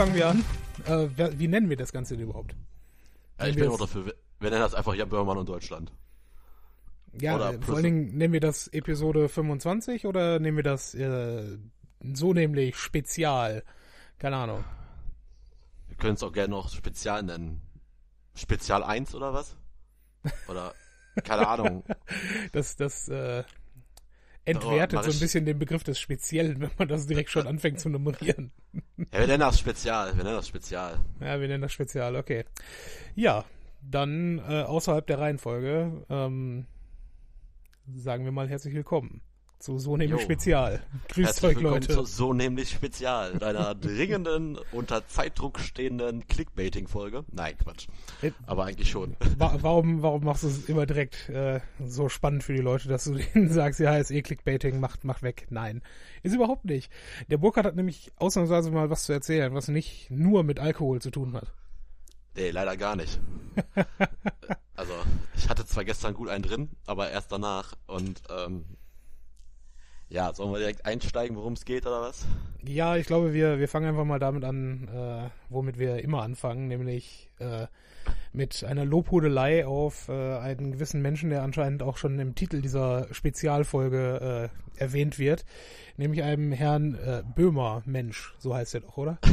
fangen wir an? Äh, wer, wie nennen wir das Ganze denn überhaupt? Ja, ich bin auch dafür. Wir, wir nennen das einfach Jan Böhmermann und Deutschland. Ja, oder vor allen Dingen nennen wir das Episode 25 oder nehmen wir das äh, so nämlich Spezial? Keine Ahnung. Wir können es auch gerne noch Spezial nennen. Spezial 1 oder was? Oder keine Ahnung. das das äh, entwertet so ein bisschen den Begriff des Speziellen, wenn man das direkt schon anfängt zu nummerieren. Ja, wir nennen das Spezial. Wir nennen das Spezial. Ja, wir nennen das Spezial, okay. Ja, dann äh, außerhalb der Reihenfolge ähm, sagen wir mal herzlich willkommen zu So nämlich. Spezial. Grüßt euch, Leute. Zu So nämlich Spezial, deiner dringenden, unter Zeitdruck stehenden Clickbaiting-Folge. Nein, Quatsch. Aber eigentlich schon. Warum, warum machst du es immer direkt äh, so spannend für die Leute, dass du denen sagst, ja, ist eh Clickbaiting, macht, macht weg. Nein, ist überhaupt nicht. Der Burkhardt hat nämlich ausnahmsweise mal was zu erzählen, was nicht nur mit Alkohol zu tun hat. Nee, leider gar nicht. also, ich hatte zwar gestern gut einen drin, aber erst danach. Und ähm, ja, sollen wir direkt einsteigen, worum es geht oder was? Ja, ich glaube, wir, wir fangen einfach mal damit an, äh, womit wir immer anfangen, nämlich äh, mit einer Lobhudelei auf äh, einen gewissen Menschen, der anscheinend auch schon im Titel dieser Spezialfolge äh, erwähnt wird, nämlich einem Herrn äh, Böhmer Mensch, so heißt er doch, oder?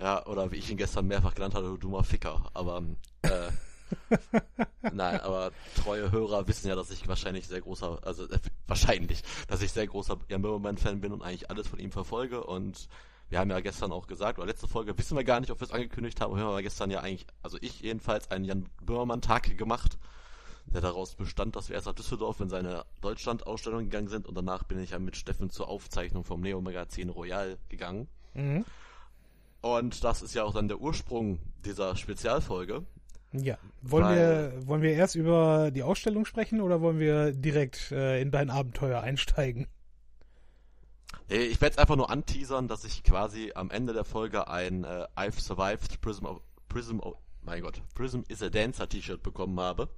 Ja, oder wie ich ihn gestern mehrfach genannt hatte, du dummer Ficker. Aber äh, nein, aber treue Hörer wissen ja, dass ich wahrscheinlich sehr großer, also äh, wahrscheinlich, dass ich sehr großer Jan Böhmermann-Fan bin und eigentlich alles von ihm verfolge. Und wir haben ja gestern auch gesagt, oder letzte Folge wissen wir gar nicht, ob wir es angekündigt haben, wir haben gestern ja eigentlich, also ich jedenfalls, einen Jan Böhmermann-Tag gemacht, der daraus bestand, dass wir erst nach Düsseldorf in seine Deutschland-Ausstellung gegangen sind und danach bin ich ja mit Steffen zur Aufzeichnung vom Neo-Magazin Royal gegangen. Mhm. Und das ist ja auch dann der Ursprung dieser Spezialfolge. Ja. Wollen wir, wollen wir erst über die Ausstellung sprechen oder wollen wir direkt äh, in dein Abenteuer einsteigen? Ich werde es einfach nur anteasern, dass ich quasi am Ende der Folge ein äh, I've Survived Prism of, Prism of, mein Gott, Prism is a Dancer T-Shirt bekommen habe.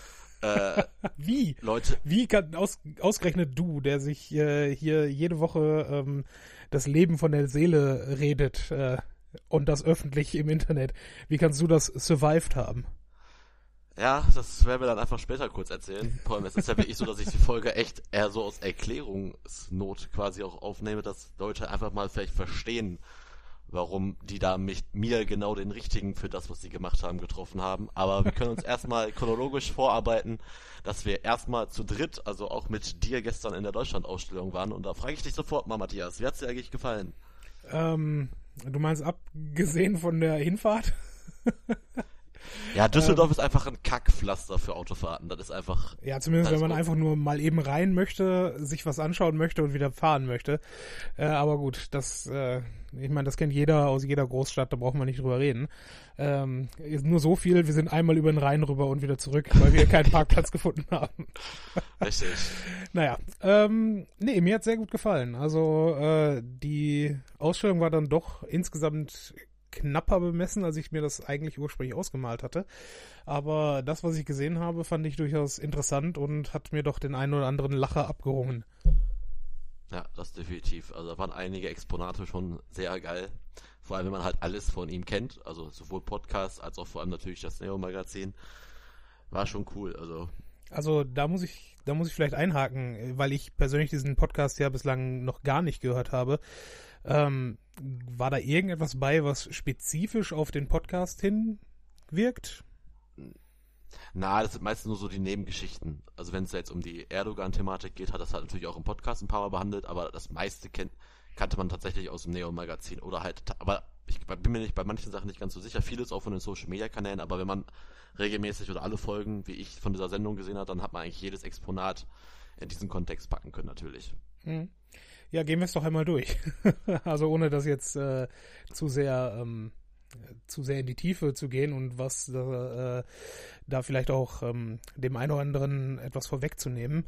äh, Wie? Leute. Wie kann aus, ausgerechnet du, der sich äh, hier jede Woche ähm, das Leben von der Seele redet, äh, und das öffentlich im Internet. Wie kannst du das survived haben? Ja, das werden wir dann einfach später kurz erzählen. Vor allem, es ist ja wirklich so, dass ich die Folge echt eher so aus Erklärungsnot quasi auch aufnehme, dass Leute einfach mal vielleicht verstehen, warum die da mich, mir genau den richtigen für das, was sie gemacht haben, getroffen haben. Aber wir können uns erstmal chronologisch vorarbeiten, dass wir erstmal zu dritt, also auch mit dir gestern in der Deutschlandausstellung waren. Und da frage ich dich sofort mal, Matthias, wie hat's dir eigentlich gefallen? Ähm, Du meinst abgesehen von der Hinfahrt? Ja, Düsseldorf ähm, ist einfach ein Kackpflaster für Autofahrten. Das ist einfach. Ja, zumindest wenn man gut. einfach nur mal eben rein möchte, sich was anschauen möchte und wieder fahren möchte. Äh, aber gut, das, äh, ich meine, das kennt jeder aus jeder Großstadt, da brauchen wir nicht drüber reden. Ähm, nur so viel, wir sind einmal über den Rhein rüber und wieder zurück, weil wir keinen Parkplatz gefunden haben. Richtig. naja, ähm, nee, mir hat sehr gut gefallen. Also äh, die Ausstellung war dann doch insgesamt knapper bemessen, als ich mir das eigentlich ursprünglich ausgemalt hatte. Aber das, was ich gesehen habe, fand ich durchaus interessant und hat mir doch den einen oder anderen Lacher abgerungen. Ja, das definitiv. Also da waren einige Exponate schon sehr geil. Vor allem, wenn man halt alles von ihm kennt, also sowohl Podcast als auch vor allem natürlich das Neo-Magazin. War schon cool, also. Also da muss ich, da muss ich vielleicht einhaken, weil ich persönlich diesen Podcast ja bislang noch gar nicht gehört habe. Ähm, war da irgendetwas bei, was spezifisch auf den Podcast hinwirkt? Na, das sind meistens nur so die Nebengeschichten. Also wenn es jetzt um die Erdogan-Thematik geht, hat das halt natürlich auch im Podcast ein paar Mal behandelt, aber das meiste kennt, kannte man tatsächlich aus dem Neo-Magazin oder halt, aber ich bin mir nicht bei manchen Sachen nicht ganz so sicher, vieles auch von den Social-Media-Kanälen, aber wenn man regelmäßig oder alle Folgen, wie ich von dieser Sendung gesehen hat, dann hat man eigentlich jedes Exponat in diesen Kontext packen können natürlich. Hm. Ja, gehen wir es doch einmal durch. also ohne das jetzt äh, zu sehr ähm, zu sehr in die Tiefe zu gehen und was äh, da vielleicht auch ähm, dem einen oder anderen etwas vorwegzunehmen,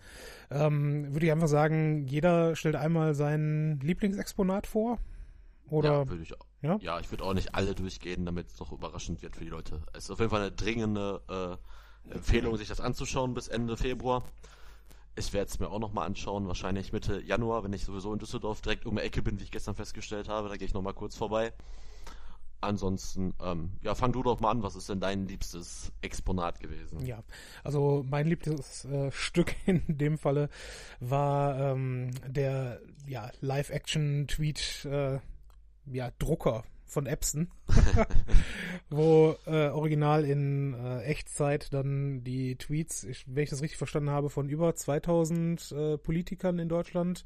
ähm, würde ich einfach sagen, jeder stellt einmal sein Lieblingsexponat vor. Oder? Ja, würde ich auch. Ja? ja, ich würde auch nicht alle durchgehen, damit es noch überraschend wird für die Leute. Es ist auf jeden Fall eine dringende äh, Empfehlung, sich das anzuschauen bis Ende Februar. Ich werde es mir auch nochmal anschauen, wahrscheinlich Mitte Januar, wenn ich sowieso in Düsseldorf direkt um die Ecke bin, wie ich gestern festgestellt habe. Da gehe ich nochmal kurz vorbei. Ansonsten, ähm, ja, fang du doch mal an. Was ist denn dein liebstes Exponat gewesen? Ja, also mein liebstes äh, Stück in dem Falle war ähm, der ja, Live-Action-Tweet, äh, ja, Drucker von Epson, wo äh, original in äh, Echtzeit dann die Tweets, ich, wenn ich das richtig verstanden habe, von über 2000 äh, Politikern in Deutschland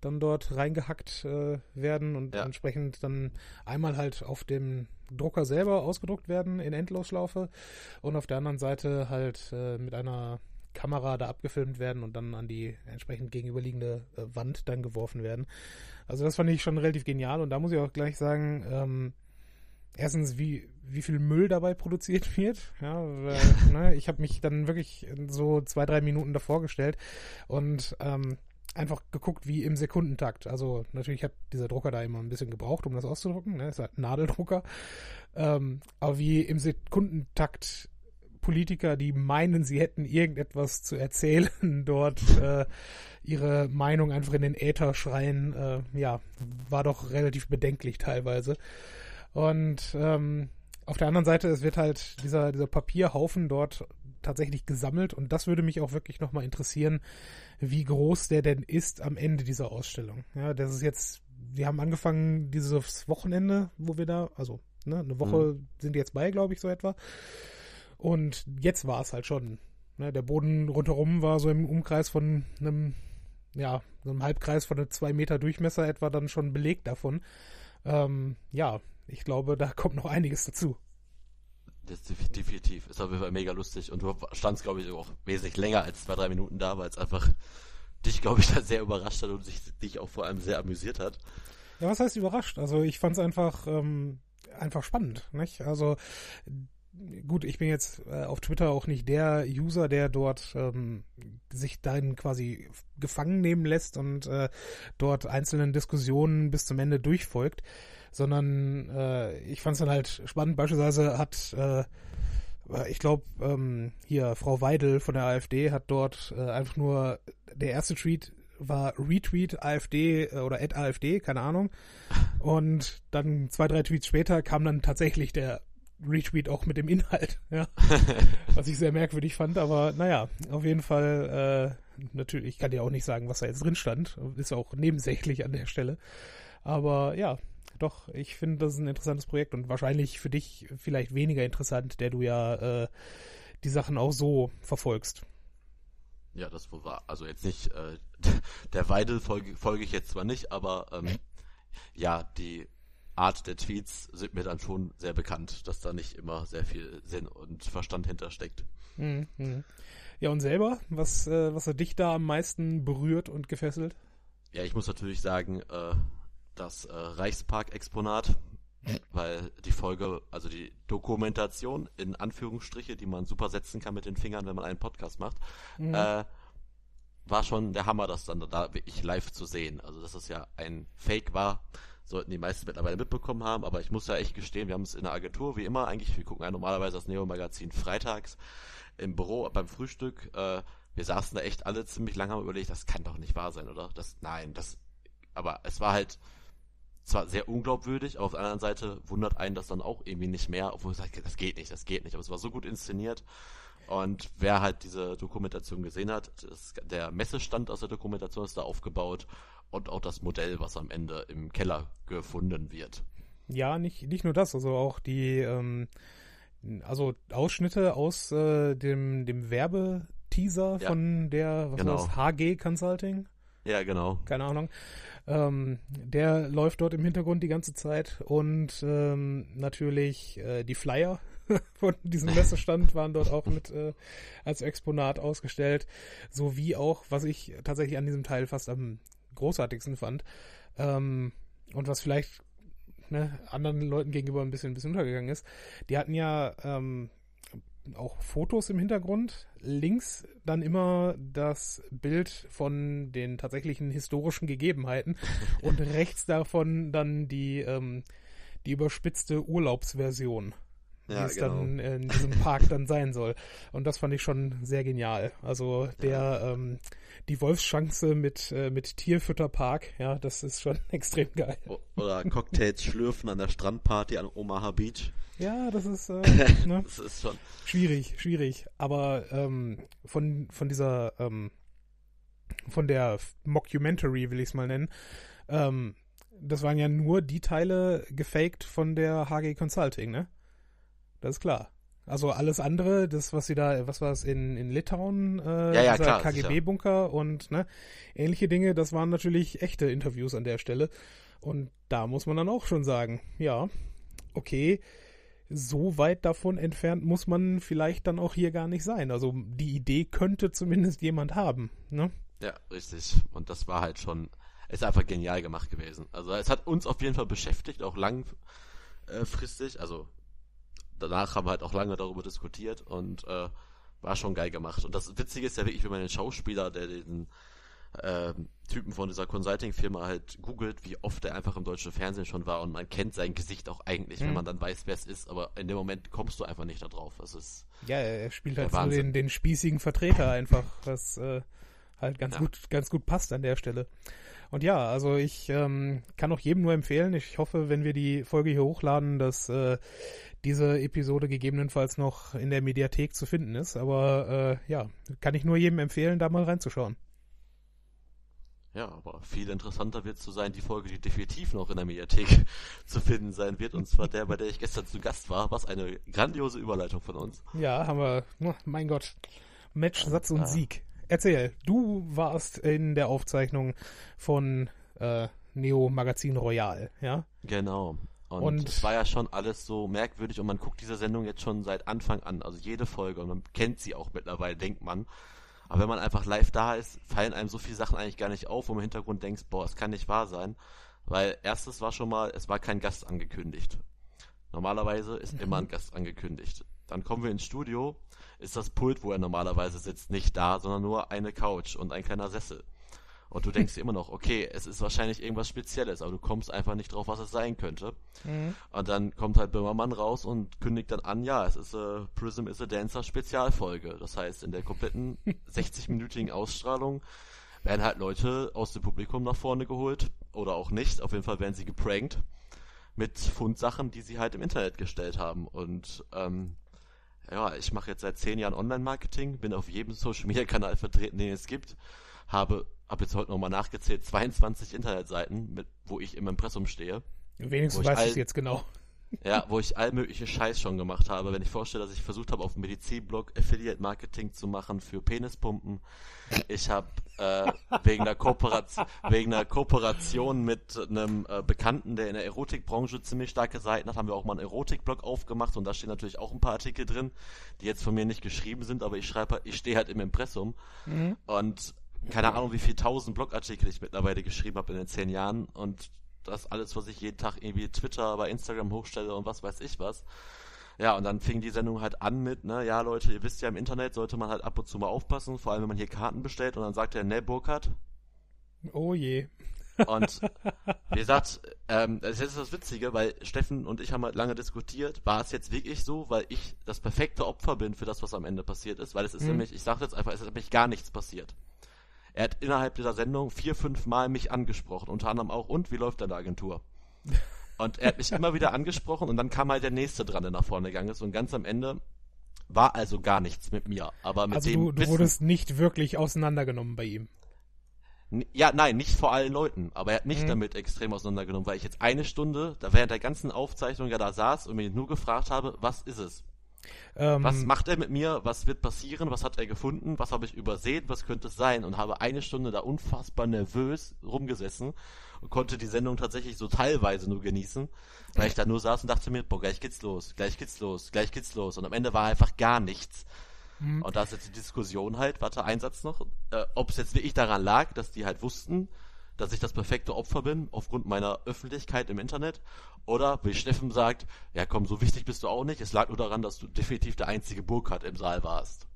dann dort reingehackt äh, werden und ja. entsprechend dann einmal halt auf dem Drucker selber ausgedruckt werden in Endlosschlaufe und auf der anderen Seite halt äh, mit einer Kamera da abgefilmt werden und dann an die entsprechend gegenüberliegende äh, Wand dann geworfen werden. Also das fand ich schon relativ genial und da muss ich auch gleich sagen, ähm, erstens, wie, wie viel Müll dabei produziert wird. Ja, äh, ne, ich habe mich dann wirklich so zwei, drei Minuten davor gestellt und ähm, einfach geguckt, wie im Sekundentakt. Also natürlich hat dieser Drucker da immer ein bisschen gebraucht, um das auszudrucken. Ne? Ist halt ein Nadeldrucker. Ähm, aber wie im Sekundentakt Politiker, die meinen, sie hätten irgendetwas zu erzählen, dort äh, ihre Meinung einfach in den Äther schreien, äh, ja, war doch relativ bedenklich teilweise. Und ähm, auf der anderen Seite, es wird halt dieser, dieser Papierhaufen dort tatsächlich gesammelt und das würde mich auch wirklich nochmal interessieren, wie groß der denn ist am Ende dieser Ausstellung. Ja, das ist jetzt, wir haben angefangen dieses Wochenende, wo wir da, also ne, eine Woche mhm. sind jetzt bei, glaube ich, so etwa. Und jetzt war es halt schon. Ne, der Boden rundherum war so im Umkreis von einem, ja, so einem Halbkreis von einem zwei Meter Durchmesser etwa dann schon belegt davon. Ähm, ja, ich glaube, da kommt noch einiges dazu. Das definitiv. Ist auf jeden Fall mega lustig. Und du standst, glaube ich, auch wesentlich länger als zwei, drei Minuten da, weil es einfach dich, glaube ich, da sehr überrascht hat und sich, dich auch vor allem sehr amüsiert hat. Ja, was heißt überrascht? Also ich fand es einfach, ähm, einfach spannend. Nicht? Also gut, ich bin jetzt äh, auf Twitter auch nicht der User, der dort ähm, sich darin quasi gefangen nehmen lässt und äh, dort einzelnen Diskussionen bis zum Ende durchfolgt, sondern äh, ich fand es dann halt spannend. Beispielsweise hat äh, ich glaube, ähm, hier Frau Weidel von der AfD hat dort äh, einfach nur der erste Tweet war Retweet AfD äh, oder at AfD, keine Ahnung. Und dann zwei, drei Tweets später kam dann tatsächlich der Retweet auch mit dem Inhalt, ja. was ich sehr merkwürdig fand, aber naja, auf jeden Fall, äh, natürlich, ich kann dir auch nicht sagen, was da jetzt drin stand, ist auch nebensächlich an der Stelle, aber ja, doch, ich finde, das ist ein interessantes Projekt und wahrscheinlich für dich vielleicht weniger interessant, der du ja äh, die Sachen auch so verfolgst. Ja, das wohl war. Also jetzt nicht, äh, der Weidel folge, folge ich jetzt zwar nicht, aber ähm, ja, die Art der Tweets sind mir dann schon sehr bekannt, dass da nicht immer sehr viel Sinn und Verstand hintersteckt. Mhm. Ja, und selber, was, äh, was hat dich da am meisten berührt und gefesselt? Ja, ich muss natürlich sagen, äh, das äh, Reichspark-Exponat, weil die Folge, also die Dokumentation in Anführungsstriche, die man super setzen kann mit den Fingern, wenn man einen Podcast macht, mhm. äh, war schon der Hammer, das dann da wirklich live zu sehen. Also, dass es ja ein Fake war, sollten die meisten mittlerweile mitbekommen haben, aber ich muss ja echt gestehen, wir haben es in der Agentur, wie immer eigentlich, wir gucken ja normalerweise das Neo-Magazin freitags im Büro beim Frühstück, äh, wir saßen da echt alle ziemlich lange haben überlegt, das kann doch nicht wahr sein, oder? Das, nein, das, aber es war halt zwar sehr unglaubwürdig, aber auf der anderen Seite wundert einen das dann auch irgendwie nicht mehr, obwohl es sagt, das geht nicht, das geht nicht, aber es war so gut inszeniert. Und wer halt diese Dokumentation gesehen hat, das, der Messestand aus der Dokumentation ist da aufgebaut und auch das Modell, was am Ende im Keller gefunden wird. Ja, nicht, nicht nur das, also auch die, ähm, also Ausschnitte aus äh, dem, dem Werbeteaser ja. von der, was genau. war das, HG Consulting? Ja, genau. Keine Ahnung. Ähm, der läuft dort im Hintergrund die ganze Zeit und ähm, natürlich äh, die Flyer von diesem Messestand waren dort auch mit äh, als Exponat ausgestellt, sowie auch, was ich tatsächlich an diesem Teil fast am großartigsten fand. Ähm, und was vielleicht ne, anderen Leuten gegenüber ein bisschen, ein bisschen untergegangen ist. Die hatten ja ähm, auch Fotos im Hintergrund. Links dann immer das Bild von den tatsächlichen historischen Gegebenheiten und rechts davon dann die, ähm, die überspitzte Urlaubsversion. Wie Ja, es genau. dann in diesem Park dann sein soll. Und das fand ich schon sehr genial. Also der ähm, die Wolfschance mit äh, mit Tierfütterpark, ja, das ist schon extrem geil. Oder Cocktails schlürfen an der Strandparty an Omaha Beach. Ja, das ist äh, ne? Das ist schon. schwierig, schwierig. Aber ähm, von von dieser ähm, von der Mockumentary will ich es mal nennen. Ähm, das waren ja nur die Teile gefaked von der HG Consulting, ne? Das ist klar. Also alles andere, das, was sie da, was war es in, in Litauen, äh, Ja, ja, dieser KGB-Bunker und ne, ähnliche Dinge, das waren natürlich echte Interviews an der Stelle. Und da muss man dann auch schon sagen, ja, okay, so weit davon entfernt muss man vielleicht dann auch hier gar nicht sein. Also die Idee könnte zumindest jemand haben, ne? Ja, richtig. Und das war halt schon, ist einfach genial gemacht gewesen. Also es hat uns auf jeden Fall beschäftigt, auch langfristig. Also danach haben wir halt auch lange darüber diskutiert und äh, war schon geil gemacht. Und das Witzige ist ja wirklich, wenn man den Schauspieler, der den ähm, Typen von dieser Consulting-Firma halt googelt, wie oft er einfach im deutschen Fernsehen schon war und man kennt sein Gesicht auch eigentlich, wenn Mhm. man dann weiß, wer es ist, aber in dem Moment kommst du einfach nicht da drauf. Das ist Ja, er spielt halt so den, den spießigen Vertreter einfach, was äh, halt ganz Ja. gut, ganz gut passt an der Stelle. Und ja, also ich ähm, kann auch jedem nur empfehlen. Ich hoffe, wenn wir die Folge hier hochladen, dass äh, diese Episode gegebenenfalls noch in der Mediathek zu finden ist. Aber äh, ja, kann ich nur jedem empfehlen, da mal reinzuschauen. Ja, aber viel interessanter wird zu sein, die Folge, die definitiv noch in der Mediathek zu finden sein wird, und zwar der, bei der ich gestern zu Gast war. Was eine grandiose Überleitung von uns. Ja, haben wir, oh, mein Gott, Match, Satz und Ah. Sieg. Erzähl, du warst in der Aufzeichnung von äh, Neo Magazin Royal, ja? Genau. Und, Und- es war ja schon alles so merkwürdig und man guckt diese Sendung jetzt schon seit Anfang an, also jede Folge und man kennt sie auch mittlerweile, denkt man. Aber wenn man einfach live da ist, fallen einem so viele Sachen eigentlich gar nicht auf, wo man im Hintergrund denkst, boah, es kann nicht wahr sein. Weil erstes war schon mal, es war kein Gast angekündigt. Normalerweise ist immer ein Gast angekündigt. Dann kommen wir ins Studio, ist das Pult, wo er normalerweise sitzt, nicht da, sondern nur eine Couch und ein kleiner Sessel. Und du denkst immer noch, okay, es ist wahrscheinlich irgendwas Spezielles, aber du kommst einfach nicht drauf, was es sein könnte. Und dann kommt halt Böhmermann raus und kündigt dann an, ja, es ist äh, Prism is a Dancer Spezialfolge. Das heißt, in der kompletten 60-minütigen Ausstrahlung werden halt Leute aus dem Publikum nach vorne geholt oder auch nicht. Auf jeden Fall werden sie geprankt mit Fundsachen, die sie halt im Internet gestellt haben. Und ähm, ja, ich mache jetzt seit zehn Jahren Online-Marketing, bin auf jedem Social-Media-Kanal vertreten, den es gibt, habe, habe jetzt heute nochmal nachgezählt, 22 Internetseiten, mit, wo ich im Impressum stehe. Wenigstens Wo ich es all- jetzt genau. Ja, wo ich all mögliche Scheiß schon gemacht habe. Wenn ich vorstelle, dass ich versucht habe, auf dem Medizinblog Affiliate Marketing zu machen für Penispumpen. Ich habe äh, wegen, der Kooperation, wegen der Kooperation mit einem äh, Bekannten, der in der Erotikbranche ziemlich starke Seiten hat, haben wir auch mal einen Erotikblog aufgemacht und da stehen natürlich auch ein paar Artikel drin, die jetzt von mir nicht geschrieben sind, aber ich schreibe, ich stehe halt im Impressum und keine Ahnung, wie viel tausend Blogartikel ich mittlerweile geschrieben habe in den zehn Jahren und das alles, was ich jeden Tag irgendwie Twitter, bei Instagram hochstelle und was weiß ich was. Ja, und dann fing die Sendung halt an mit, ne, ja Leute, ihr wisst ja, im Internet sollte man halt ab und zu mal aufpassen, vor allem wenn man hier Karten bestellt und dann sagt er, ne, Burkhardt. Oh je. Und wie gesagt, ähm, das ist das Witzige, weil Steffen und ich haben halt lange diskutiert, war es jetzt wirklich so, weil ich das perfekte Opfer bin für das, was am Ende passiert ist, weil es ist Mhm. nämlich, ich sage jetzt einfach, es ist nämlich gar nichts passiert. Er hat innerhalb dieser Sendung vier, fünf Mal mich angesprochen, unter anderem auch, und wie läuft deine Agentur? Und er hat mich immer wieder angesprochen und dann kam halt der nächste dran, der nach vorne gegangen ist und ganz am Ende war also gar nichts mit mir, aber mit Also dem du, du Wissen, wurdest nicht wirklich auseinandergenommen bei ihm. Ja, nein, nicht vor allen Leuten, aber er hat mich Mhm. damit extrem auseinandergenommen, weil ich jetzt eine Stunde, da während der ganzen Aufzeichnung ja da saß und mich nur gefragt habe, was ist es? Ähm, Was macht er mit mir? Was wird passieren? Was hat er gefunden? Was habe ich übersehen? Was könnte es sein? Und habe eine Stunde da unfassbar nervös rumgesessen und konnte die Sendung tatsächlich so teilweise nur genießen, weil ich da nur saß und dachte mir, boah, gleich geht's los, gleich geht's los, gleich geht's los. Und am Ende war einfach gar nichts. Mhm. Und da ist jetzt die Diskussion halt, warte, ein Satz noch, äh, ob es jetzt wirklich daran lag, dass die halt wussten, dass ich das perfekte Opfer bin, aufgrund meiner Öffentlichkeit im Internet, oder wie Steffen sagt, ja komm, so wichtig bist du auch nicht, es lag nur daran, dass du definitiv der einzige Burkhardt im Saal warst.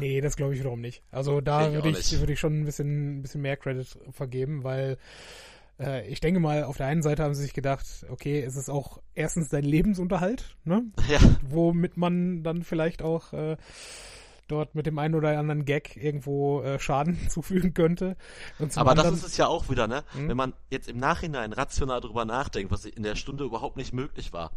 Nee, das glaube ich wiederum nicht. Also da würde ich, würde ich schon ein bisschen, ein bisschen mehr Credit vergeben, weil äh, ich denke mal, auf der einen Seite haben sie sich gedacht, okay, es ist auch erstens dein Lebensunterhalt, ne? Ja. Womit man dann vielleicht auch äh, dort mit dem einen oder anderen Gag irgendwo äh, Schaden zufügen könnte. Aber anderen, das ist es ja auch wieder, ne? Mhm. Wenn man jetzt im Nachhinein rational drüber nachdenkt, was in der Stunde überhaupt nicht möglich war,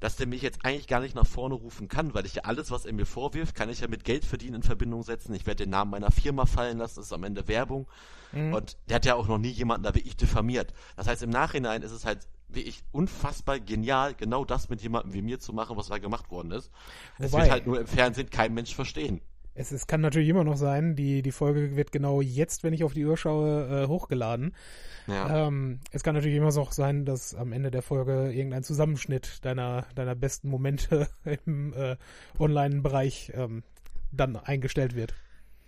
dass der mich jetzt eigentlich gar nicht nach vorne rufen kann, weil ich ja alles, was er mir vorwirft, kann ich ja mit Geld verdienen in Verbindung setzen. Ich werde den Namen meiner Firma fallen lassen, das ist am Ende Werbung. Mhm. Und der hat ja auch noch nie jemanden da wirklich diffamiert. Das heißt, im Nachhinein ist es halt wirklich unfassbar genial, genau das mit jemandem wie mir zu machen, was da gemacht worden ist. Es Wobei- wird halt nur im Fernsehen kein Mensch verstehen. Es, es kann natürlich immer noch sein, die, die Folge wird genau jetzt, wenn ich auf die Uhr schaue, äh, hochgeladen. Ja. Ähm, es kann natürlich immer noch sein, dass am Ende der Folge irgendein Zusammenschnitt deiner, deiner besten Momente im äh, Online-Bereich ähm, dann eingestellt wird.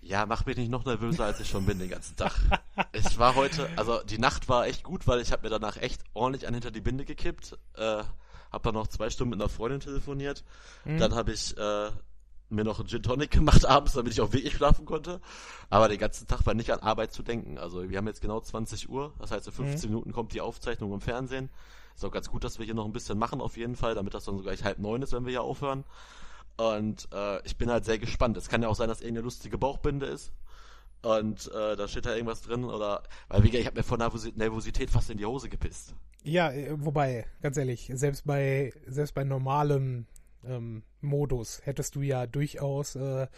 Ja, mach mich nicht noch nervöser, als ich schon bin den ganzen Tag. es war heute, also die Nacht war echt gut, weil ich habe mir danach echt ordentlich an hinter die Binde gekippt. Äh, hab dann noch zwei Stunden mit einer Freundin telefoniert. Dann habe ich äh, mir noch einen Gin Tonic gemacht abends, damit ich auch wirklich schlafen konnte. Aber den ganzen Tag war nicht an Arbeit zu denken. Also wir haben jetzt genau 20 Uhr, das heißt in 15 Minuten kommt die Aufzeichnung im Fernsehen. Ist auch ganz gut, dass wir hier noch ein bisschen machen auf jeden Fall, damit das dann so gleich halb neun ist, wenn wir hier aufhören. Und äh, ich bin halt sehr gespannt. Es kann ja auch sein, dass irgendeine lustige Bauchbinde ist. Und äh, da steht da irgendwas drin oder weil wie gesagt, ich habe mir vor Nervosi- Nervosität fast in die Hose gepisst. Ja, äh, wobei, ganz ehrlich, selbst bei, selbst bei normalem ähm, Modus hättest du ja durchaus äh,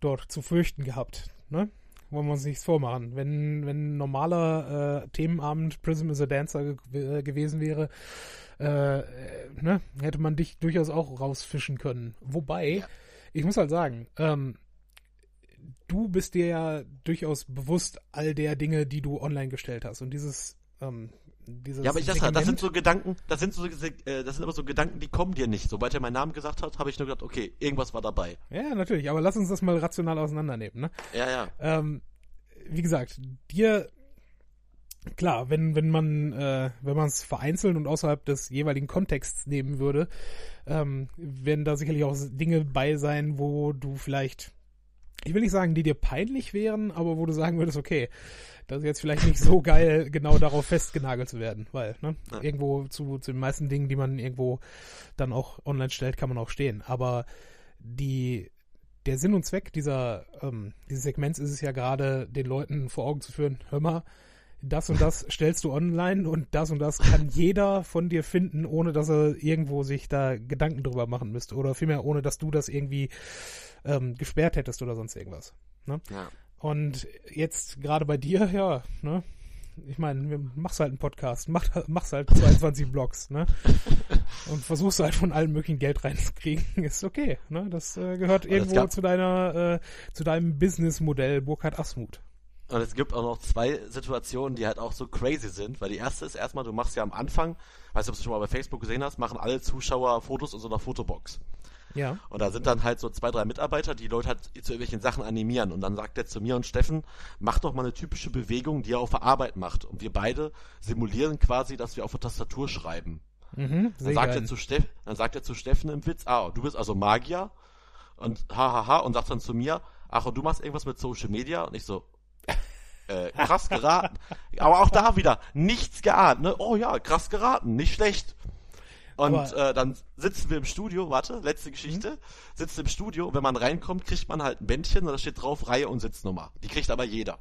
dort zu fürchten gehabt, ne? Wollen wir uns nichts vormachen. Wenn, wenn ein normaler äh, Themenabend Prism is a Dancer ge äh, gewesen wäre, äh, äh, ne, hätte man dich durchaus auch rausfischen können. Wobei, Ja. ich muss halt sagen, ähm, du bist dir ja durchaus bewusst all der Dinge, die du online gestellt hast. Und dieses, ähm, dieses Ja, aber ich das, das sind so Gedanken, das sind so äh, das sind aber so Gedanken, die kommen dir nicht. Sobald er meinen Namen gesagt hat, habe ich nur gedacht, okay, irgendwas war dabei. Ja, natürlich, aber lass uns das mal rational auseinandernehmen, ne? Ja, ja. Ähm, wie gesagt, dir klar, wenn wenn man äh, wenn man es vereinzelt und außerhalb des jeweiligen Kontexts nehmen würde, ähm, werden da sicherlich auch Dinge bei sein, wo du vielleicht ich will nicht sagen, die dir peinlich wären, aber wo du sagen würdest, okay, das ist jetzt vielleicht nicht so geil, genau darauf festgenagelt zu werden, weil, ne, Ja. irgendwo zu, zu den meisten Dingen, die man irgendwo dann auch online stellt, kann man auch stehen. Aber die, der Sinn und Zweck dieser, ähm, dieses Segments ist es ja gerade, den Leuten vor Augen zu führen, hör mal, das und das stellst du online und das und das kann jeder von dir finden, ohne dass er irgendwo sich da Gedanken drüber machen müsste. Oder vielmehr, ohne dass du das irgendwie ähm, gesperrt hättest oder sonst irgendwas. Ne? Ja. Und jetzt gerade bei dir, ja, ne? Ich meine, machst halt einen Podcast, mach, machst halt 22 Blogs, ne? Und versuchst halt von allem möglichen Geld reinzukriegen, ist okay, ne? Das äh, gehört es irgendwo zu deiner, äh, zu deinem Businessmodell Burkhard Asmuth. Und es gibt auch noch zwei Situationen, die halt auch so crazy sind, weil die erste ist erstmal, du machst ja am Anfang, weißt du, ob du schon mal bei Facebook gesehen hast, machen alle Zuschauer Fotos in so einer Fotobox. Ja. Und da sind dann halt so zwei, drei Mitarbeiter, die Leute halt zu irgendwelchen Sachen animieren. Und dann sagt er zu mir und Steffen, mach doch mal eine typische Bewegung, die er auf der Arbeit macht. Und wir beide simulieren quasi, dass wir auf der Tastatur schreiben. Mhm, Dann sagt, er zu Steff, dann sagt er zu Steffen im Witz, ah, du bist also Magier. Und hahaha, und sagt dann zu mir, ach, und du machst irgendwas mit Social Media? Und ich so, äh, krass geraten. Aber auch da wieder, nichts geahnt, ne? Oh ja, krass geraten, nicht schlecht. Und Aber- äh, dann sitzen wir im Studio, warte, letzte Geschichte, sitzt im Studio, wenn man reinkommt, kriegt man halt ein Bändchen und da steht drauf Reihe und Sitznummer. Die kriegt aber jeder.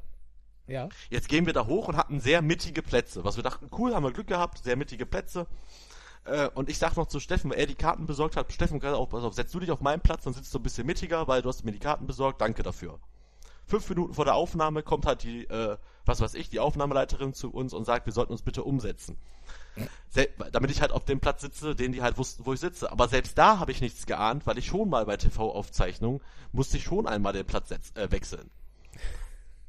Ja. Jetzt gehen wir da hoch und hatten sehr mittige Plätze. Was wir dachten, cool, haben wir Glück gehabt, sehr mittige Plätze. Äh, und ich sag noch zu Steffen, weil er die Karten besorgt hat, Steffen, gerade auch, pass auf, setz du dich auf meinen Platz, dann sitzt du ein bisschen mittiger, weil du hast mir die Karten besorgt, danke dafür. Fünf Minuten vor der Aufnahme kommt halt die, äh, was weiß ich, die Aufnahmeleiterin zu uns und sagt, wir sollten uns bitte umsetzen. Damit ich halt auf dem Platz sitze, den die halt wussten, wo ich sitze. Aber selbst da habe ich nichts geahnt, weil ich schon mal bei TV-Aufzeichnungen musste ich schon einmal den Platz äh, wechseln.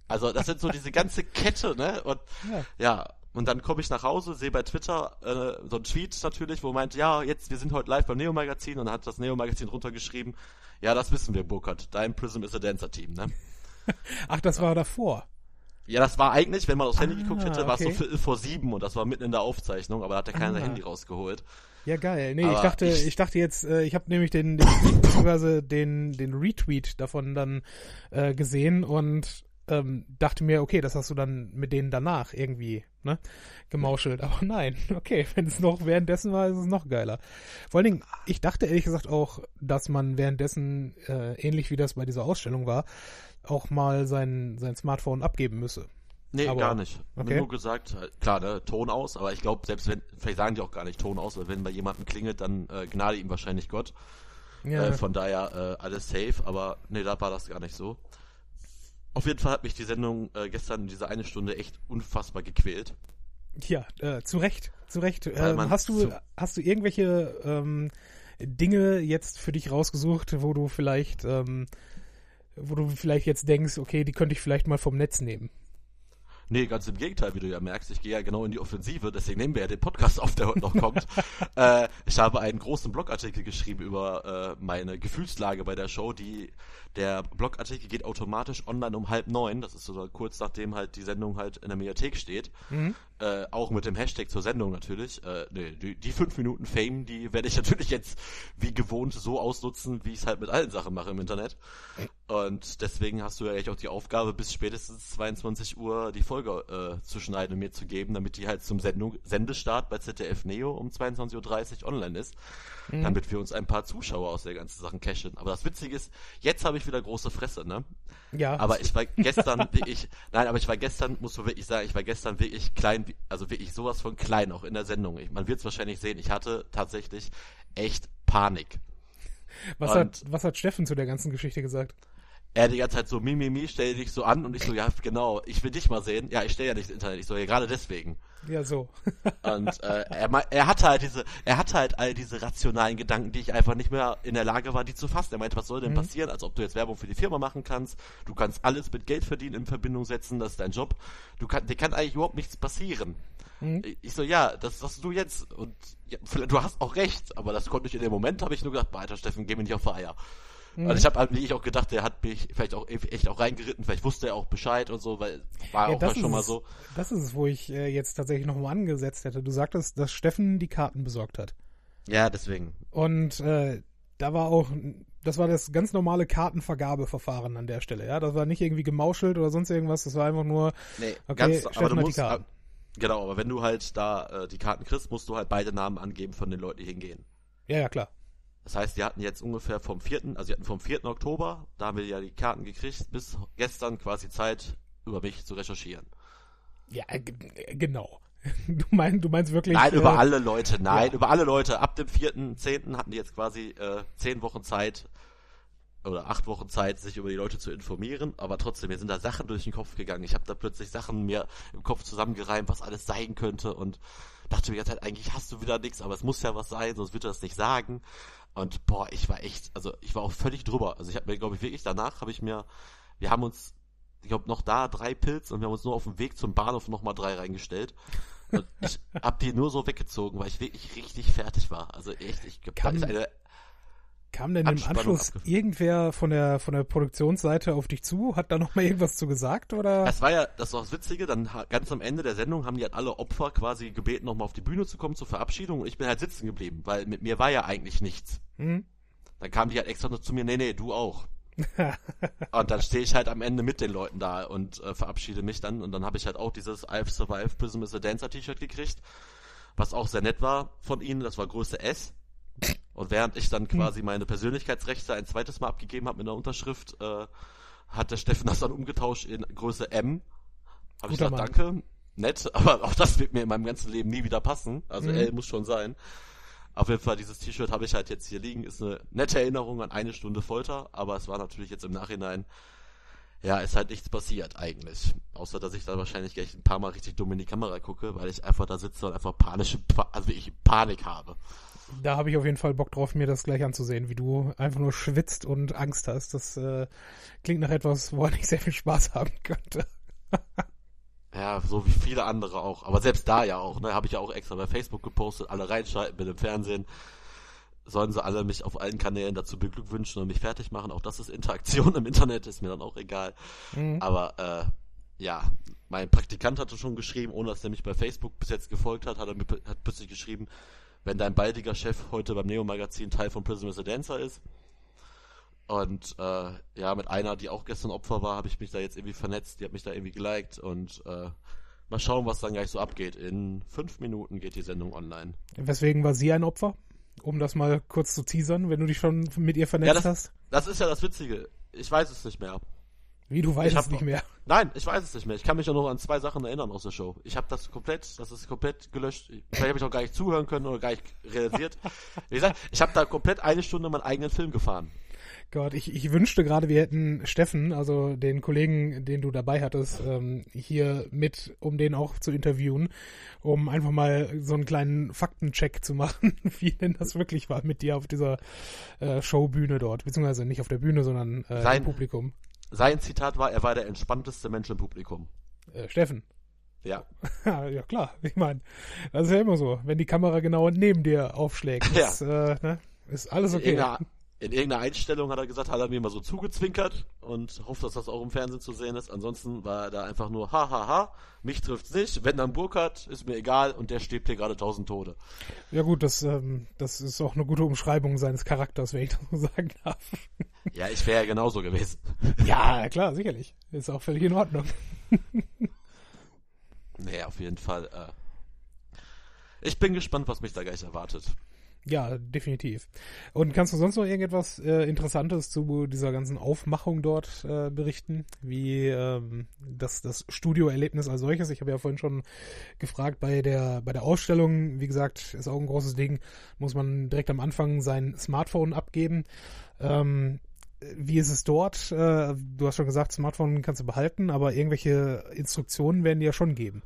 Also das sind so diese ganze Kette, ne? Und Ja. ja, und dann komme ich nach Hause, sehe bei Twitter äh, so ein Tweet natürlich, wo meint, ja, jetzt, wir sind heute live beim Neo-Magazin und dann hat das Neo-Magazin runtergeschrieben, ja, das wissen wir, Burkhardt, dein Prism ist a Dancer-Team, ne? Ach, das war davor. Ja, das war eigentlich, wenn man aufs Handy Ah, geguckt hätte, war es so okay. Viertel vor sieben und das war mitten in der Aufzeichnung, aber da hat ja keiner sein Ah. Handy rausgeholt. Ja, geil. Nee, ich dachte, ich, ich- dachte jetzt, äh, ich habe nämlich den, den beziehungsweise den, den Retweet davon dann äh, gesehen und ähm, dachte mir, okay, das hast du dann mit denen danach irgendwie, ne, gemauschelt. Aber nein, okay, wenn es noch währenddessen war, ist es noch geiler. Vor allen Dingen, ich dachte ehrlich gesagt auch, dass man währenddessen, äh, ähnlich wie das bei dieser Ausstellung war, auch mal sein, sein Smartphone abgeben müsse. Nee, Aber- gar nicht. okay. Nur gesagt, halt, klar, ne, Ton aus, aber ich glaube, selbst wenn, vielleicht sagen die auch gar nicht Ton aus, weil wenn bei jemandem klingelt, dann äh, gnade ihm wahrscheinlich Gott. Ja, Äh, von daher äh, alles safe, aber nee, da war das gar nicht so. Auf jeden Fall hat mich die Sendung äh, gestern diese eine Stunde echt unfassbar gequält. ja äh, zu Recht, zu Recht. Ähm, hast du, hast du irgendwelche ähm, Dinge jetzt für dich rausgesucht, wo du vielleicht, ähm, wo du vielleicht jetzt denkst, okay, die könnte ich vielleicht mal vom Netz nehmen? Nee, ganz im Gegenteil, wie du ja merkst. Ich gehe ja genau in die Offensive, deswegen nehmen wir ja den Podcast auf, der heute noch kommt. äh, ich habe einen großen Blogartikel geschrieben über äh, meine Gefühlslage bei der Show. Die, der Blogartikel geht automatisch online um halb neun. Das ist so kurz nachdem halt die Sendung halt in der Mediathek steht. Mhm. Äh, auch mit dem Hashtag zur Sendung natürlich. Äh, nee, die, die fünf Minuten Fame, die werde ich natürlich jetzt wie gewohnt so ausnutzen, wie ich es halt mit allen Sachen mache im Internet. Und deswegen hast du ja echt auch die Aufgabe, bis spätestens 22 Uhr die Folge äh, zu schneiden und mir zu geben, damit die halt zum Sendung, Sendestart bei ZDF Neo um 22.30 Uhr online ist, damit wir uns ein paar Zuschauer aus der ganzen Sachen cashen. Aber das Witzige ist, jetzt habe ich wieder große Fresse, ne? Ja, Aber ich war gestern wirklich, nein, aber ich war gestern, musst du wirklich sagen, ich war gestern wirklich klein, also wirklich sowas von klein, auch in der Sendung. Ich, man wird es wahrscheinlich sehen, ich hatte tatsächlich echt Panik. was, und- hat, was hat Steffen zu der ganzen Geschichte gesagt? Er die ganze Zeit so, mi, mi, mi, stell dich so an und ich so, ja, genau, ich will dich mal sehen. Ja, ich stelle ja nicht ins Internet. Ich so, ja, gerade deswegen. Ja, so. Und äh, er, er hatte halt diese, er hatte halt all diese rationalen Gedanken, die ich einfach nicht mehr in der Lage war, die zu fassen. Er meinte, was soll denn passieren, als ob du jetzt Werbung für die Firma machen kannst. Du kannst alles mit Geld verdienen in Verbindung setzen, das ist dein Job. Du kann, dir kann eigentlich überhaupt nichts passieren. Ich so, ja, das sagst du jetzt. Und ja, vielleicht- du hast auch recht, aber das konnte ich in dem Moment, habe ich nur gedacht, Alter Steffen, geh mir nicht auf die Eier. Also ich habe halt wie ich auch gedacht, der hat mich vielleicht auch echt auch reingeritten, vielleicht wusste er auch Bescheid und so, weil war Ja, auch das mal schon mal so. Das ist es, wo ich äh, jetzt tatsächlich nochmal angesetzt hätte. Du sagtest, dass Steffen die Karten besorgt hat. Ja, deswegen. Und äh, da war auch, das war das ganz normale Kartenvergabeverfahren an der Stelle, ja. Das war nicht irgendwie gemauschelt oder sonst irgendwas, das war einfach nur, Nee, Okay, ganz, Steffen aber du musst, Karten. äh, genau, aber wenn du halt da äh, die Karten kriegst, musst du halt beide Namen angeben von den Leuten, die hingehen. ja, ja, klar. Das heißt, die hatten jetzt ungefähr vom 4., also die hatten vom 4. Oktober, da haben wir ja die Karten gekriegt, bis gestern quasi Zeit, über mich zu recherchieren. Ja, äh, äh, genau. Du, mein, du meinst wirklich. Nein, äh, über alle Leute, nein, ja. über alle Leute. Ab dem 4.10. hatten die jetzt quasi äh, 10 Wochen Zeit oder 8 Wochen Zeit, sich über die Leute zu informieren, aber trotzdem, mir sind da Sachen durch den Kopf gegangen. Ich habe da plötzlich Sachen mir im Kopf zusammengereimt, was alles sein könnte und dachte mir die ganze Zeit, eigentlich hast du wieder nichts, aber es muss ja was sein, sonst wird er das nicht sagen. Und boah, ich war echt, also ich war auch völlig drüber. Also ich habe mir, glaube ich, wirklich danach habe ich mir, wir haben uns, ich glaube, noch da drei Pilz und wir haben uns nur auf dem Weg zum Bahnhof nochmal drei reingestellt. Und ich hab die nur so weggezogen, weil ich wirklich richtig fertig war. Also echt, ich da Kann- ist eine, Kam denn im Anspannung Anschluss abgef- irgendwer von der von der Produktionsseite auf dich zu? Hat da noch mal irgendwas zu gesagt oder? Das war ja, das war das Witzige, dann ganz am Ende der Sendung haben die halt alle Opfer quasi gebeten, nochmal auf die Bühne zu kommen zur Verabschiedung und ich bin halt sitzen geblieben, weil mit mir war ja eigentlich nichts. Hm? Dann kamen die halt extra nur zu mir, nee, nee, du auch. und dann stehe ich halt am Ende mit den Leuten da und äh, verabschiede mich dann und dann habe ich halt auch dieses I've Survived Prism is a Dancer T-Shirt gekriegt, was auch sehr nett war von ihnen, das war Größe S. Und während ich dann quasi meine Persönlichkeitsrechte ein zweites Mal abgegeben habe mit einer Unterschrift, äh, hat der Steffen das dann umgetauscht in Größe M. Habe ich gesagt, danke, nett, aber auch das wird mir in meinem ganzen Leben nie wieder passen. Also Mhm. L muss schon sein. Auf jeden Fall, dieses T-Shirt habe ich halt jetzt hier liegen. Ist eine nette Erinnerung an eine Stunde Folter, aber es war natürlich jetzt im Nachhinein, ja, ist halt nichts passiert eigentlich. Außer, dass ich da wahrscheinlich gleich ein paar Mal richtig dumm in die Kamera gucke, weil ich einfach da sitze und einfach panische, Pa- also ich Panik habe. Da habe ich auf jeden Fall Bock drauf, mir das gleich anzusehen, wie du einfach nur schwitzt und Angst hast. Das äh, klingt nach etwas, woran ich sehr viel Spaß haben könnte. Ja, so wie viele andere auch. Aber selbst da ja auch, ne, habe ich ja auch extra bei Facebook gepostet, alle reinschalten mit dem Fernsehen. Sollen sie alle mich auf allen Kanälen dazu beglückwünschen und mich fertig machen. Auch das ist Interaktion im Internet, ist mir dann auch egal. Mhm. Aber äh, ja, mein Praktikant hatte schon geschrieben, ohne dass er mich bei Facebook bis jetzt gefolgt hat, hat er mir hat plötzlich geschrieben, wenn dein baldiger Chef heute beim Neo-Magazin Teil von Prism is a Dancer ist, Und äh, ja, mit einer, die auch gestern Opfer war, habe ich mich da jetzt irgendwie vernetzt. Die hat mich da irgendwie geliked und äh, mal schauen, was dann gleich so abgeht. In fünf Minuten geht die Sendung online. Weswegen war sie ein Opfer? Um das mal kurz zu teasern, wenn du dich schon mit ihr vernetzt Ja, das- hast. Das ist ja das Witzige. Ich weiß es nicht mehr. Wie du weißt Ich es hab- nicht mehr. Nein, ich weiß es nicht mehr. Ich kann mich ja noch an zwei Sachen erinnern aus der Show. Ich habe das komplett, das ist komplett gelöscht. Vielleicht habe ich auch gar nicht zuhören können oder gar nicht realisiert. Wie gesagt, ich habe da komplett eine Stunde meinen eigenen Film gefahren. Gott, ich, ich wünschte gerade, wir hätten Steffen, also den Kollegen, den du dabei hattest, ähm, hier mit, um den auch zu interviewen, um einfach mal so einen kleinen Faktencheck zu machen, wie denn das wirklich war mit dir auf dieser äh, Showbühne dort, beziehungsweise nicht auf der Bühne, sondern äh, Sein- im Publikum. Sein Zitat war, er war der entspannteste Mensch im Publikum. Äh, Steffen. Ja. Ja, ja klar, ich meine, das ist ja immer so, wenn die Kamera genau neben dir aufschlägt, Ja. ist, äh, ne, ist alles okay. irgendeiner, in irgendeiner Einstellung hat er gesagt, hat er mir mal so zugezwinkert und hofft, dass das auch im Fernsehen zu sehen ist. Ansonsten war er da einfach nur, ha, ha, ha, mich trifft's nicht. Wenn dann Burkhardt, ist mir egal und der stirbt hier gerade tausend Tode. Ja gut, das, ähm, das ist auch eine gute Umschreibung seines Charakters, wenn ich das so sagen darf. Ja, ich wäre ja genauso gewesen. Ja, klar, sicherlich. Ist auch völlig in Ordnung. Nee, auf jeden Fall. Äh, ich bin gespannt, was mich da gleich erwartet. Ja, definitiv. Und kannst du sonst noch irgendetwas äh, Interessantes zu dieser ganzen Aufmachung dort äh, berichten? Wie ähm, das, das Studioerlebnis als solches? Ich habe ja vorhin schon gefragt, bei der, bei der Ausstellung, wie gesagt, ist auch ein großes Ding, muss man direkt am Anfang sein Smartphone abgeben. Ähm, wie ist es dort? Äh, du hast schon gesagt, Smartphone kannst du behalten, aber irgendwelche Instruktionen werden die ja schon geben.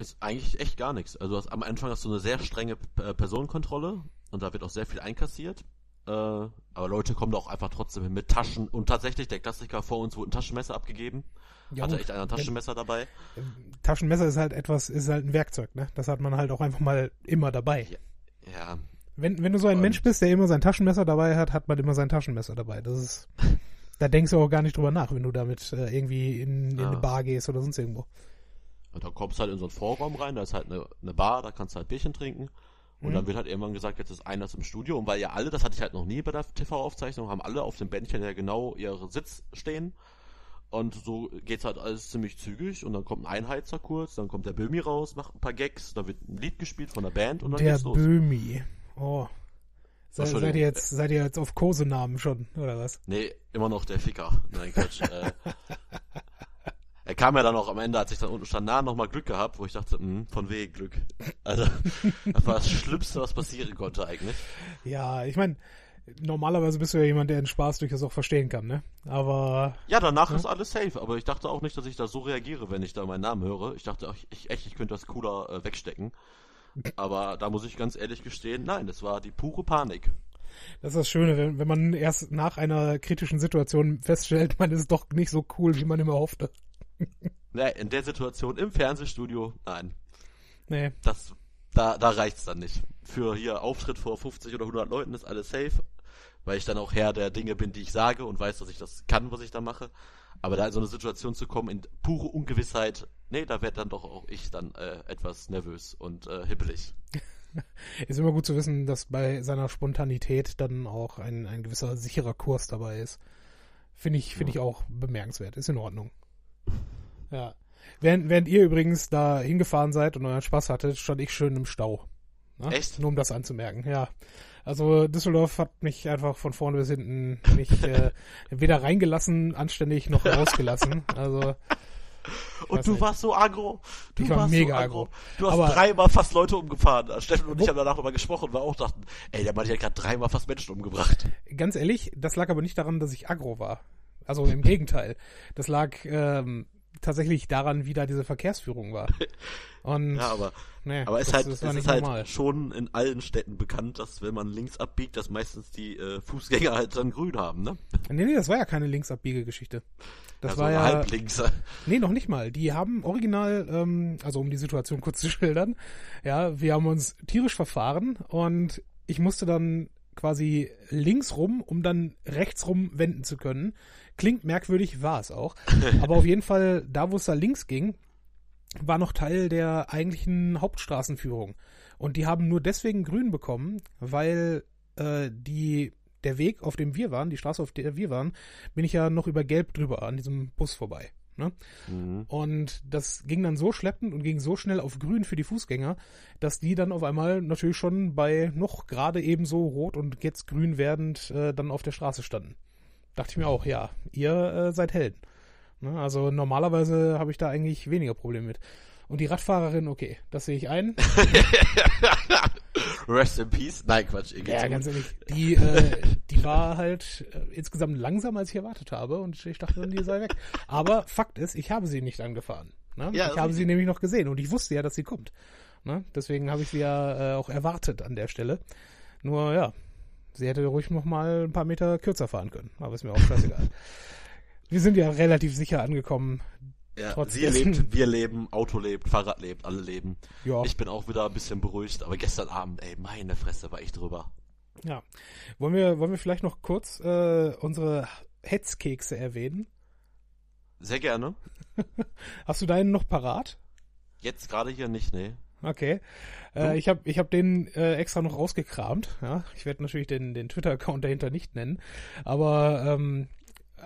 Ist eigentlich echt gar nichts. Also hast, am Anfang hast du eine sehr strenge äh, Personenkontrolle und da wird auch sehr viel einkassiert. Äh, aber Leute kommen da auch einfach trotzdem hin mit Taschen. Und tatsächlich, der Klassiker vor uns wurde ein Taschenmesser abgegeben. Ja, Hatte echt einer ein Taschenmesser dabei. Taschenmesser ist halt etwas, ist halt ein Werkzeug, ne? Das hat man halt auch einfach mal immer dabei. Ja, Wenn, wenn du so ein Und- Mensch bist, der immer sein Taschenmesser dabei hat, hat man immer sein Taschenmesser dabei. Das ist, da denkst du auch gar nicht drüber nach, wenn du damit äh, irgendwie in, in Ah. eine Bar gehst oder sonst irgendwo. Und dann kommst du halt in so einen Vorraum rein, da ist halt eine, eine Bar, da kannst du halt Bierchen trinken. Und Mhm. dann wird halt irgendwann gesagt, jetzt ist einer im Studio. Und weil ja alle, das hatte ich halt noch nie bei der TV-Aufzeichnung, haben alle auf dem Bändchen ja genau ihren Sitz stehen. Und so geht's halt alles ziemlich zügig. Und dann kommt ein Einheizer kurz, dann kommt der Böhmi raus, macht ein paar Gags, dann wird ein Lied gespielt von der Band und dann Der geht's los. Böhmi. Oh. Se, seid ihr jetzt, seid ihr jetzt auf Kosenamen schon, oder was? Nee, immer noch der Ficker. Nein, Quatsch. äh, er kam ja dann auch am Ende, als ich dann unten stand, na, nochmal Glück gehabt, wo ich dachte, mh, von wegen Glück. Also, das war das Schlimmste, was passieren konnte eigentlich. Ja, ich meine, normalerweise bist du ja jemand, der den Spaß durchaus auch verstehen kann, ne? Aber Ja, danach ist alles safe, aber ich dachte auch nicht, dass ich da so reagiere, wenn ich da meinen Namen höre. Ich dachte, ach, ich, echt, ich könnte das cooler äh, wegstecken. Aber da muss ich ganz ehrlich gestehen, nein, das war die pure Panik. das ist das Schöne, wenn, wenn man erst nach einer kritischen Situation feststellt, man ist doch nicht so cool, wie man immer hoffte. Nee, in der Situation im Fernsehstudio, nein, Nee. das, da, da reicht's dann nicht. Für hier Auftritt vor 50 oder 100 Leuten ist alles safe, weil ich dann auch Herr der Dinge bin, die ich sage und weiß, dass ich das kann, was ich da mache. Aber da in so eine Situation zu kommen, in pure Ungewissheit, nee, da werd dann doch auch ich dann äh, etwas nervös und äh, hibbelig. Ist immer gut zu wissen, dass bei seiner Spontanität dann auch ein, ein gewisser sicherer Kurs dabei ist. Finde ich, finde ich auch bemerkenswert. Ist in Ordnung. Ja. Während, während ihr übrigens da hingefahren seid und euren Spaß hattet, stand ich schön im Stau. Ne? Echt? Nur um das anzumerken, ja. Also Düsseldorf hat mich einfach von vorne bis hinten nicht äh, weder reingelassen, anständig noch rausgelassen. Also Und du nicht. warst so aggro. Du Ich war warst mega so aggro. Du hast Aber- dreimal fast Leute umgefahren. Steffen und ich haben danach nochmal gesprochen, weil wir auch dachten, ey, der Mann hat gerade dreimal fast Menschen umgebracht. ganz ehrlich, das lag aber nicht daran, dass ich aggro war. Also im Gegenteil. Das lag ähm, tatsächlich daran, wie da diese Verkehrsführung war. Und Ja, aber, nee, aber es das, halt, das es war ist nicht halt normal. schon in allen Städten bekannt, dass wenn man links abbiegt, dass meistens die äh, Fußgänger halt dann grün haben, ne? Nee, nee, das war ja keine Linksabbiege-Geschichte. Das also war ja. halb links. Nee, noch nicht mal. Die haben original, ähm, also um die Situation kurz zu schildern, ja, wir haben uns tierisch verfahren und ich musste dann quasi links rum, um dann rechts rum wenden zu können. Klingt merkwürdig, war es auch. Aber auf jeden Fall, da wo es da links ging, war noch Teil der eigentlichen Hauptstraßenführung. Und die haben nur deswegen grün bekommen, weil äh, die der Weg, auf dem wir waren, die Straße, auf der wir waren, bin ich ja noch über Gelb drüber an diesem Bus vorbei. Ne? Mhm. Und das ging dann so schleppend und ging so schnell auf grün für die Fußgänger, dass die dann auf einmal natürlich schon bei noch gerade eben so rot und jetzt grün werdend äh, dann auf der Straße standen. Dachte ich mir auch, ja, ihr äh, seid Helden. Ne? Also normalerweise habe ich da eigentlich weniger Probleme mit. Und die Radfahrerin, okay, das sehe ich ein. Rest in Peace. Nein, Quatsch. Ja, ganz ehrlich. Die, äh, die war halt äh, insgesamt langsamer, als ich erwartet habe. Und ich dachte die sei weg. Aber Fakt ist, ich habe sie nicht angefahren. Ne? Ja, ich habe sie nämlich noch gesehen. Und ich wusste ja, dass sie kommt. Ne? Deswegen habe ich sie ja äh, auch erwartet an der Stelle. Nur, ja, sie hätte ruhig noch mal ein paar Meter kürzer fahren können. Aber ist mir auch scheißegal. Wir sind ja relativ sicher angekommen. Ja, Trotz sie dessen. lebt, wir leben, Auto lebt, Fahrrad lebt, alle leben. Ja. Ich bin auch wieder ein bisschen beruhigt, aber gestern Abend, ey, meine Fresse, war ich drüber. Ja. Wollen wir, wollen wir vielleicht noch kurz äh, unsere Hetzkekse erwähnen? Sehr gerne. Hast du deinen noch parat? Jetzt gerade hier nicht, nee. Okay. Äh, ich habe ich hab den äh, extra noch rausgekramt. Ja? Ich werde natürlich den, den Twitter-Account dahinter nicht nennen. Aber ähm,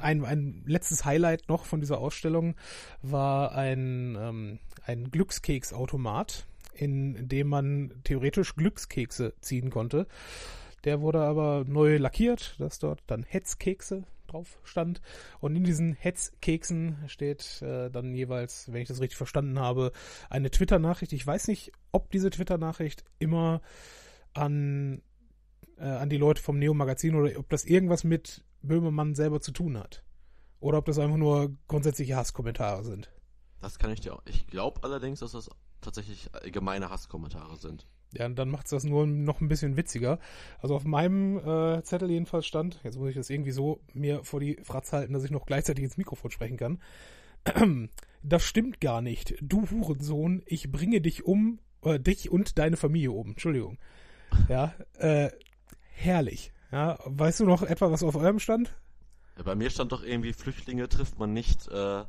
ein, ein letztes Highlight noch von dieser Ausstellung war ein, ähm, ein Glückskeksautomat, in dem man theoretisch Glückskekse ziehen konnte. Der wurde aber neu lackiert, dass dort dann Hetzkekse drauf stand. Und in diesen Hetzkeksen steht äh, dann jeweils, wenn ich das richtig verstanden habe, eine Twitter-Nachricht. Ich weiß nicht, ob diese Twitter-Nachricht immer an, äh, an die Leute vom Neo-Magazin oder ob das irgendwas mit Böhmermann selber zu tun hat. Oder ob das einfach nur grundsätzliche Hasskommentare sind. Das kann ich dir auch. Ich glaube allerdings, dass das tatsächlich allgemeine Hasskommentare sind. Ja, dann macht es das nur noch ein bisschen witziger. Also auf meinem äh, Zettel jedenfalls stand, jetzt muss ich das irgendwie so mir vor die Fratz halten, dass ich noch gleichzeitig ins Mikrofon sprechen kann. Das stimmt gar nicht. Du Hurensohn, ich bringe dich um, äh, dich und deine Familie um. Entschuldigung. Ja, äh, herrlich. Ja, weißt du noch etwa, was auf eurem stand? Ja, bei mir stand doch irgendwie, Flüchtlinge trifft man nicht, äh,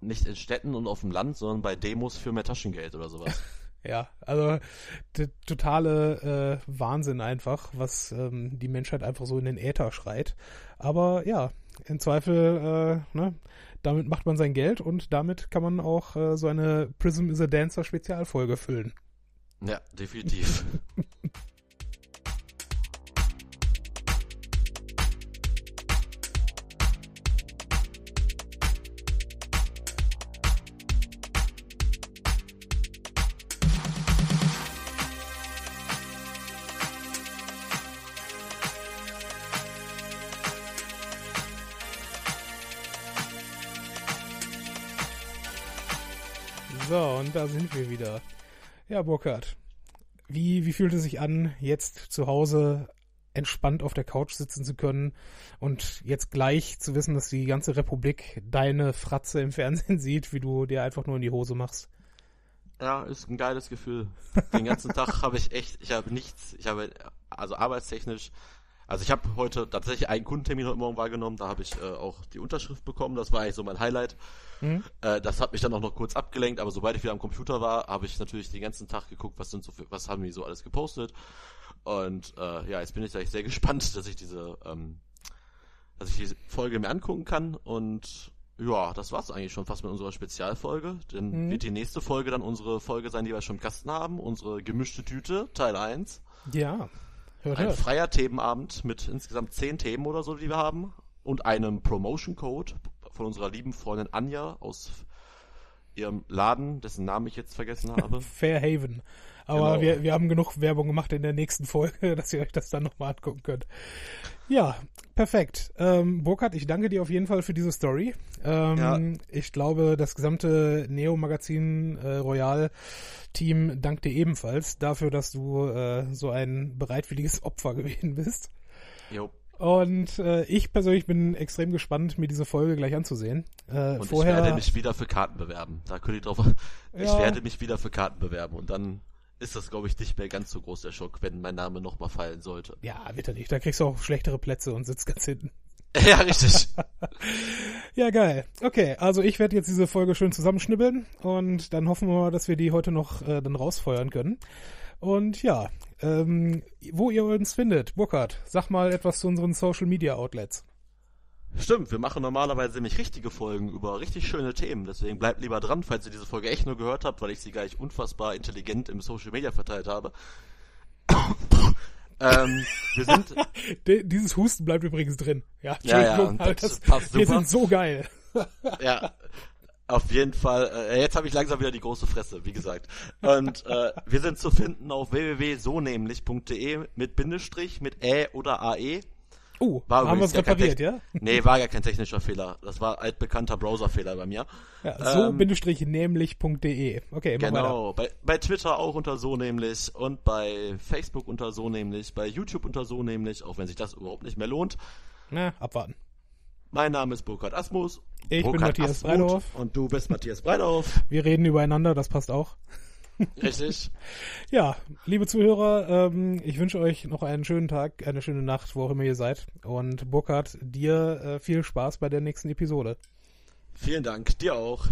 nicht in Städten und auf dem Land, sondern bei Demos für mehr Taschengeld oder sowas. ja, also totale äh, Wahnsinn einfach, was ähm, die Menschheit einfach so in den Äther schreit. Aber ja, im Zweifel, äh, ne, damit macht man sein Geld und damit kann man auch äh, so eine Prism is a Dancer Spezialfolge füllen. Ja, definitiv. da sind wir wieder. Ja, Burkhard, wie, wie fühlt es sich an, jetzt zu Hause entspannt auf der Couch sitzen zu können und jetzt gleich zu wissen, dass die ganze Republik deine Fratze im Fernsehen sieht, wie du dir einfach nur in die Hose machst? Ja, ist ein geiles Gefühl. Den ganzen Tag habe ich echt, ich habe nichts, ich habe, also arbeitstechnisch also ich habe heute tatsächlich einen Kundentermin heute Morgen wahrgenommen, da habe ich äh, auch die Unterschrift bekommen, das war eigentlich so mein Highlight. Mhm. Äh, das hat mich dann auch noch kurz abgelenkt, aber sobald ich wieder am Computer war, habe ich natürlich den ganzen Tag geguckt, was sind so für, was haben die so alles gepostet. Und äh, ja, jetzt bin ich eigentlich sehr gespannt, dass ich diese, ähm, dass ich diese Folge mir angucken kann und ja, das war's eigentlich schon fast mit unserer Spezialfolge. Dann mhm. wird die nächste Folge dann unsere Folge sein, die wir schon im Kasten haben, unsere gemischte Tüte, Teil 1. Ja. Hört, ein hört. freier Themenabend mit insgesamt zehn Themen oder so, die wir haben. Und einem Promotion-Code von unserer lieben Freundin Anja aus ihrem Laden, dessen Namen ich jetzt vergessen habe. Fairhaven. Aber genau. wir, wir haben genug Werbung gemacht in der nächsten Folge, dass ihr euch das dann nochmal angucken könnt. Ja, perfekt. Ähm, Burkhard, ich danke dir auf jeden Fall für diese Story. Ähm, ja. Ich glaube, das gesamte Neo-Magazin äh, Royal-Team dankt dir ebenfalls dafür, dass du äh, so ein bereitwilliges Opfer gewesen bist. Jo. Und äh, ich persönlich bin extrem gespannt, mir diese Folge gleich anzusehen. Äh, und vorher, ich werde mich wieder für Karten bewerben. Da könnt ihr drauf. Ja. Ich werde mich wieder für Karten bewerben und dann ist das, glaube ich, nicht mehr ganz so groß der Schock, wenn mein Name nochmal fallen sollte. Ja, wird er nicht. Da kriegst du auch schlechtere Plätze und sitzt ganz hinten. Ja, richtig. ja, geil. Okay, also ich werde jetzt diese Folge schön zusammenschnibbeln und dann hoffen wir mal, dass wir die heute noch äh, dann rausfeuern können. Und ja, ähm, wo ihr uns findet, Burkhard, sag mal etwas zu unseren Social Media Outlets. Stimmt, wir machen normalerweise nämlich richtige Folgen über richtig schöne Themen. Deswegen bleibt lieber dran, falls ihr diese Folge echt nur gehört habt, weil ich sie gleich unfassbar intelligent im Social Media verteilt habe. ähm, wir sind. Dieses Husten bleibt übrigens drin. Ja, Ja, ja, das das, passt wir super. sind so geil. ja, auf jeden Fall. Äh, jetzt habe ich langsam wieder die große Fresse, wie gesagt. Und äh, wir sind zu finden auf www.sonämlich.de mit Bindestrich, mit Ä oder AE. Oh, War haben wir es repariert, ja? Nee, war gar kein technischer Fehler. Das war altbekannter Browserfehler bei mir. Ja, so Ähm, bindestrich nämlich.de. Okay. Genau, bei, bei Twitter auch unter so nämlich und bei Facebook unter so nämlich, bei YouTube unter so nämlich, auch wenn sich das überhaupt nicht mehr lohnt. Na, abwarten. Mein Name ist Burkhard Asmus. Ich bin Burkhard Matthias Asmuth Breidorf. Und du bist Matthias Breidorf. Wir reden übereinander, das passt auch. Richtig. Ja, liebe Zuhörer, ähm, ich wünsche euch noch einen schönen Tag, eine schöne Nacht, wo auch immer ihr seid. Und Burkhard, dir äh, viel Spaß bei der nächsten Episode. Vielen Dank. Dir auch.